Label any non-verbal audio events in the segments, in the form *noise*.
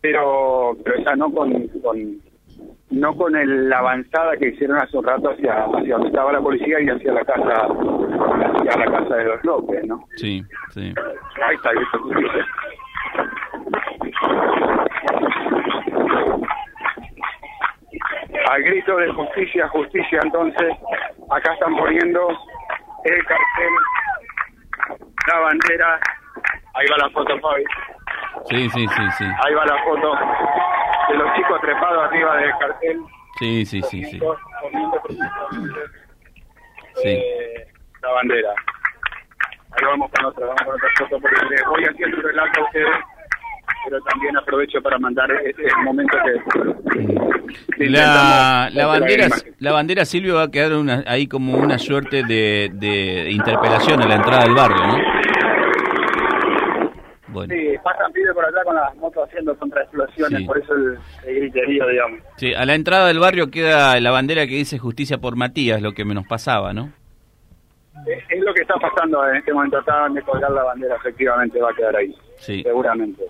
pero, pero ya no con, con no con el, la avanzada que hicieron hace un rato hacia, hacia donde estaba la policía y hacia la casa hacia la casa de los López, ¿no? Sí, sí. Ahí está, Al grito de justicia, justicia, entonces, acá están poniendo el cartel, la bandera, ahí va la foto, Fabi. Sí, sí, sí, sí. Ahí va la foto de los chicos trepados arriba del cartel. Sí, sí, sí, sí. Sí. eh, la bandera. Ahí vamos con otra, vamos con otra foto porque les voy haciendo un relato a ustedes, pero también aprovecho para mandar este momento que... La, la bandera, la bandera Silvio va a quedar una, ahí como una suerte de, de interpelación a la entrada del barrio, ¿no? Bueno, Sí, pasan pibes por allá con las motos haciendo contraexplosiones, Sí. por eso el, el griterío, digamos. sí, a la entrada del barrio queda la bandera que dice justicia por Matías, lo que me nos pasaba, ¿no? Es, es lo que está pasando en este momento, acaban de colgar la bandera, efectivamente va a quedar ahí, Sí, seguramente.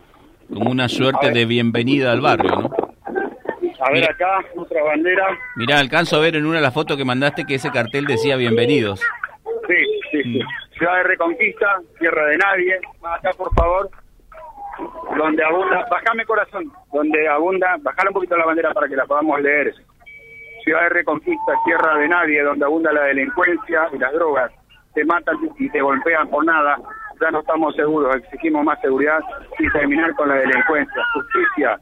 como una suerte de bienvenida al barrio, ¿no? A ver acá, otra bandera. Mirá, alcanzo a ver en una de las fotos que mandaste que ese cartel decía bienvenidos. Sí, sí, sí. Ciudad de Reconquista, tierra de nadie. Más acá, por favor. Donde abunda, bajame corazón, donde abunda, bajale un poquito la bandera para que la podamos leer. Ciudad de Reconquista, tierra de nadie, donde abunda la delincuencia y las drogas. Te matan y te golpean por nada. Ya no estamos seguros, exigimos más seguridad y terminar con la delincuencia. Justicia.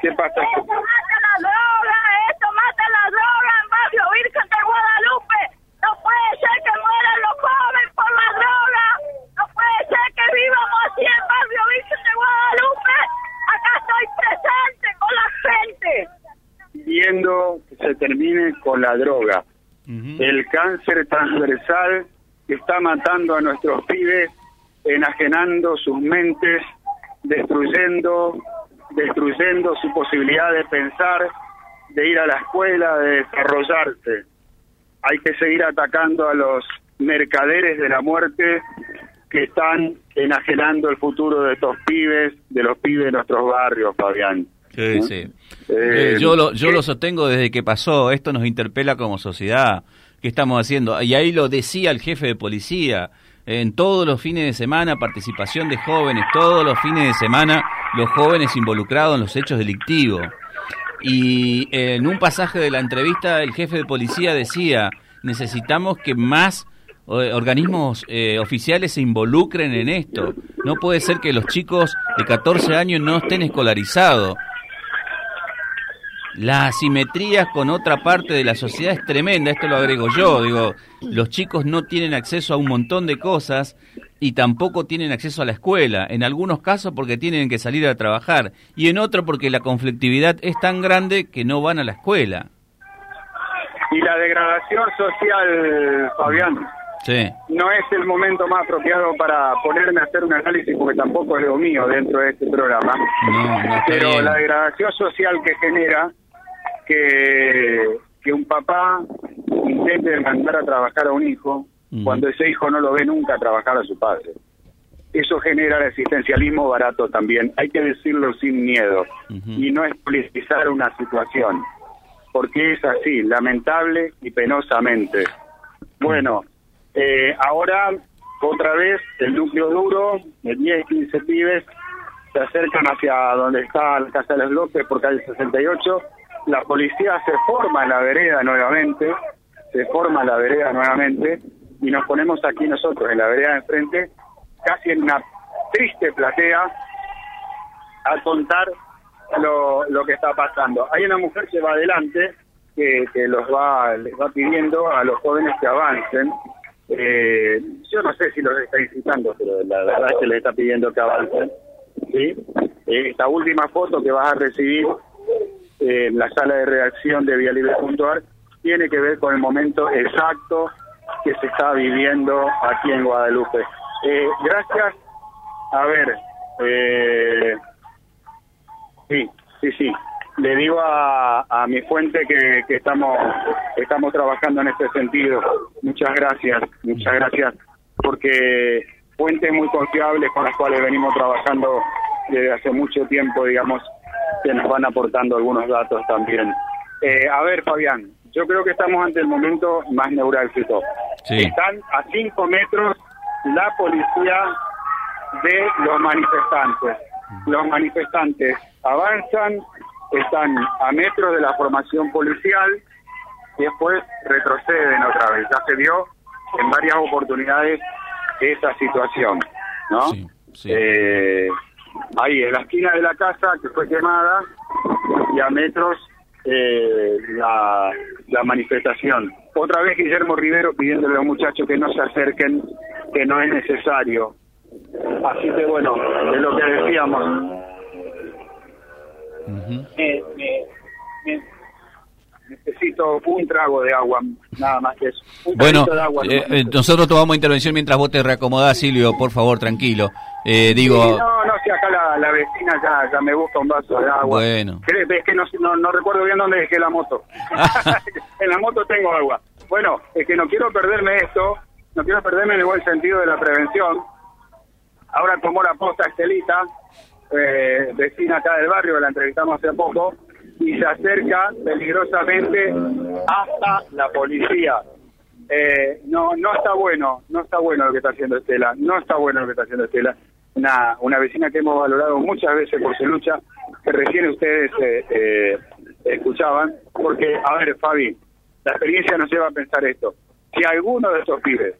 ¿Qué pasa? Esto mata la droga, esto mata la droga en Barrio Virgen de Guadalupe. No puede ser que mueran los jóvenes por la droga. No puede ser que vivamos así en Barrio Virgen de Guadalupe. Acá estoy presente con la gente. Pidiendo que se termine con la droga. El cáncer transversal que está matando a nuestros pibes, enajenando sus mentes, destruyendo, destruyendo su posibilidad de pensar, de ir a la escuela, de desarrollarse. Hay que seguir atacando a los mercaderes de la muerte que están enajenando el futuro de estos pibes, de los pibes de nuestros barrios, Fabián. Sí, sí. Eh, Eh, yo lo, yo lo sostengo desde que pasó, esto nos interpela como sociedad, ¿qué estamos haciendo? Y ahí lo decía el jefe de policía, en todos los fines de semana, participación de jóvenes, todos los fines de semana, los jóvenes involucrados en los hechos delictivos. Y en un pasaje de la entrevista, el jefe de policía decía, necesitamos que más eh, organismos eh, oficiales se involucren en esto. No puede ser que los chicos de 14 años no estén escolarizados. La asimetría con otra parte de la sociedad es tremenda, esto lo agrego yo, digo, los chicos no tienen acceso a un montón de cosas y tampoco tienen acceso a la escuela, en algunos casos porque tienen que salir a trabajar y en otro porque la conflictividad es tan grande que no van a la escuela. Y la degradación social, Fabián, Sí, no es el momento más apropiado para ponerme a hacer un análisis porque tampoco es lo mío dentro de este programa. no, no Pero bien. la degradación social que genera que, que un papá intente mandar a trabajar a un hijo cuando ese hijo no lo ve nunca trabajar a su padre. Eso genera el existencialismo barato también. Hay que decirlo sin miedo y no explicitizar una situación, porque es así, lamentable y penosamente. Bueno, eh, ahora otra vez el núcleo duro de 10, 15 pibes se acercan hacia donde está la Casa de los López por calle 68. La policía se forma en la vereda nuevamente, se forma en la vereda nuevamente y nos ponemos aquí nosotros en la vereda de enfrente, casi en una triste platea, a contar lo, lo que está pasando. Hay una mujer que va adelante que, los va, les va pidiendo a los jóvenes que avancen. Eh, yo no sé si los está incitando, pero la verdad es que les está pidiendo que avancen. ¿sí? Eh, esta última foto que vas a recibir eh, la sala de redacción de Vía Libre.ar tiene que ver con el momento exacto que se está viviendo aquí en Guadalupe. Eh, gracias. A ver, eh, sí, sí, sí. Le digo a, a mi fuente que, que estamos estamos trabajando en este sentido. Muchas gracias, muchas gracias, porque fuentes muy confiables con las cuales venimos trabajando desde hace mucho tiempo, digamos, que nos van aportando algunos datos también. Eh, a ver, Fabián, yo creo que estamos ante el momento más neurálgico. Sí. Están a cinco metros la policía de los manifestantes. Los manifestantes avanzan, están a metros de la formación policial y después retroceden otra vez. Ya se vio en varias oportunidades esa situación, ¿no? Sí, sí. Eh, ahí, en la esquina de la casa que fue quemada y a metros eh, la, la manifestación. Otra vez Guillermo Rivero pidiéndole a los muchachos que no se acerquen, que no es necesario. Así que bueno, de lo que decíamos, me- me- me- necesito un trago de agua, nada más que eso. Un Bueno, de agua, eh, no eh, nosotros tomamos intervención mientras vos te reacomodás, Silvio, por favor, tranquilo. Eh, digo, Sí, no, no, acá la, la vecina ya, ya me busca un vaso de agua. Bueno. ¿Qué- ¿Ves que no, no, no recuerdo bien dónde dejé la moto? *laughs* en la moto tengo agua. Bueno, es que no quiero perderme esto, no quiero perderme en el buen sentido de la prevención. Ahora tomó la posta Estelita, eh, vecina acá del barrio, la entrevistamos hace poco, y se acerca peligrosamente hasta la policía. Eh, no, no está bueno, no está bueno lo que está haciendo Estela, no está bueno lo que está haciendo Estela. Una, una vecina que hemos valorado muchas veces por su lucha, que recién ustedes eh, eh, escuchaban, porque, a ver, Fabi, la experiencia nos lleva a pensar esto. Si alguno de estos pibes,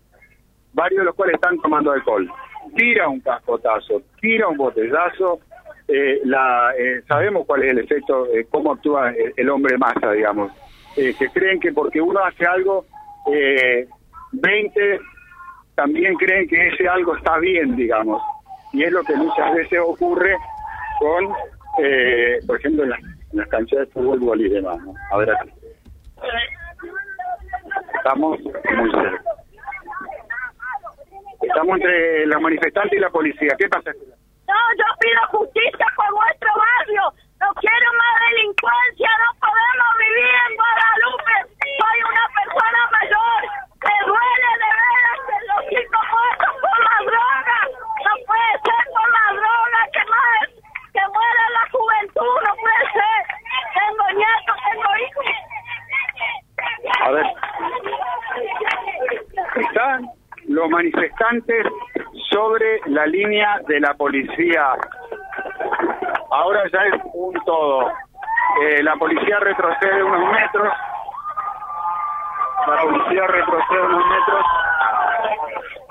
varios de los cuales están tomando alcohol, tira un cascotazo, tira un botellazo, eh, la, eh, sabemos cuál es el efecto, eh, cómo actúa el, el hombre masa, digamos. Eh, que creen que porque uno hace algo, eh, 20 también creen que ese algo está bien, digamos. Y es lo que muchas veces ocurre con, eh, por ejemplo, en las, en las canchas de fútbol y demás. ¿no? A ver, aquí. Estamos muy cerca. Estamos entre los manifestantes y la policía. ¿Qué pasa? No, yo pido justicia por vuestro barrio. No quiero más delincuencia. No podemos vivir en Guadalupe. Soy una persona mayor. Me duele de veras que los chicos muertos por la droga. No puede ser por la droga que más que muera la juventud. No puede ser. Tengo nietos, tengo hijos. A ver. Están los manifestantes sobre la línea de la policía. Ahora ya es un todo. Eh, la policía retrocede unos metros. La policía retrocede unos metros.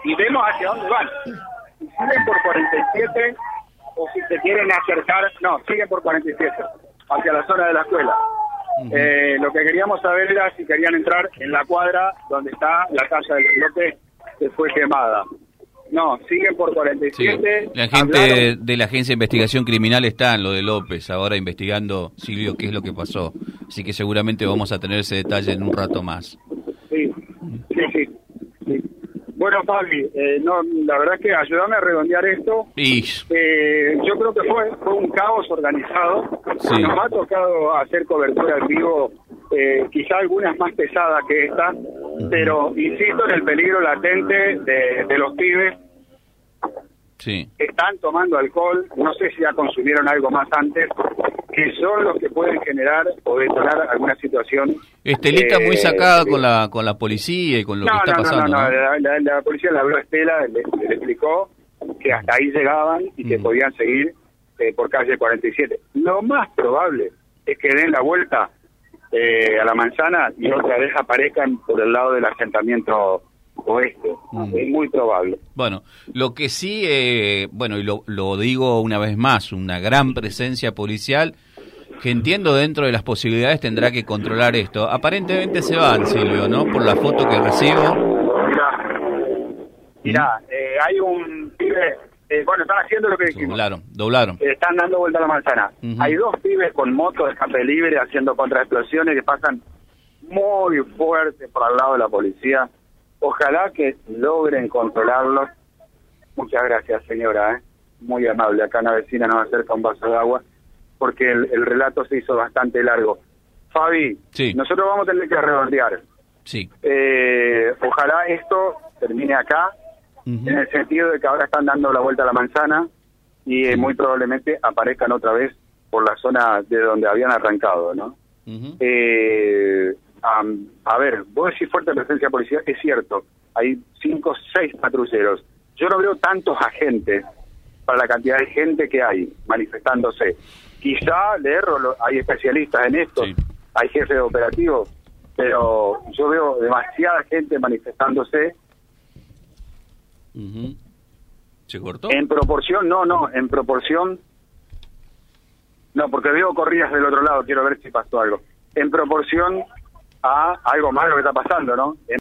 Y vemos hacia dónde van. Si siguen por 47 o si se quieren acercar, no, siguen por 47, hacia la zona de la escuela. Eh, lo que queríamos saber era si querían entrar en la cuadra donde está la casa del bloque que fue quemada. No, siguen por sí, 47. la gente hablaron- de la Agencia de Investigación Criminal está en lo de López, ahora investigando, Silvio, qué es lo que pasó. Así que seguramente vamos a tener ese detalle en un rato más. Sí, sí, sí. sí. Bueno, Fabi, eh, no, la verdad es que ayúdame a redondear esto. Eh, yo creo que fue, fue un caos organizado. Sí. Nos ha tocado hacer cobertura en vivo, eh, quizá algunas más pesadas que esta, pero insisto en el peligro latente de, de los pibes sí, que están tomando alcohol, no sé si ya consumieron algo más antes, que son los que pueden generar o detonar alguna situación. Estelita muy eh, sacada con la con la policía y con lo no, que está no, pasando. no, no, ¿no? La, la- la policía le habló a Estela, le, le explicó que hasta ahí llegaban y que Mm. podían seguir eh, por calle 47. Lo más probable es que den la vuelta eh, a la manzana y otra vez aparezcan por el lado del asentamiento oeste. Mm. Es muy probable. Bueno, lo que sí, eh, bueno, y lo, lo digo una vez más, una gran presencia policial que entiendo dentro de las posibilidades tendrá que controlar esto. Aparentemente se van, Silvio, ¿no? Por la foto que recibo. Mirá, mirá eh, hay un pibe, eh, bueno, están haciendo lo que dijimos. Doblaron, doblaron. Eh, están dando vuelta a la manzana. Hay dos pibes con moto de escape libre haciendo contraexplosiones que pasan muy fuerte por al lado de la policía. Ojalá que logren controlarlos. Muchas gracias, señora. ¿eh? Muy amable. Acá una vecina nos acerca un vaso de agua porque el, el relato se hizo bastante largo. Fabi, Sí. nosotros vamos a tener que redondear. Sí. Eh, ojalá esto termine acá en el sentido de que ahora están dando la vuelta a la manzana y eh, muy probablemente aparezcan otra vez por la zona de donde habían arrancado, ¿no? Eh, am, a ver, vos decís fuerte presencia policial, es cierto, hay cinco, seis patrulleros. Yo no veo tantos agentes para la cantidad de gente que hay manifestándose. Quizá, le erro, lo- hay especialistas en esto, Sí. hay jefes operativos, pero yo veo demasiada gente manifestándose. ¿Se cortó? en proporción, no, no, en proporción, no, porque veo corridas del otro lado, quiero ver si pasó algo. En proporción a algo malo que está pasando, ¿no? En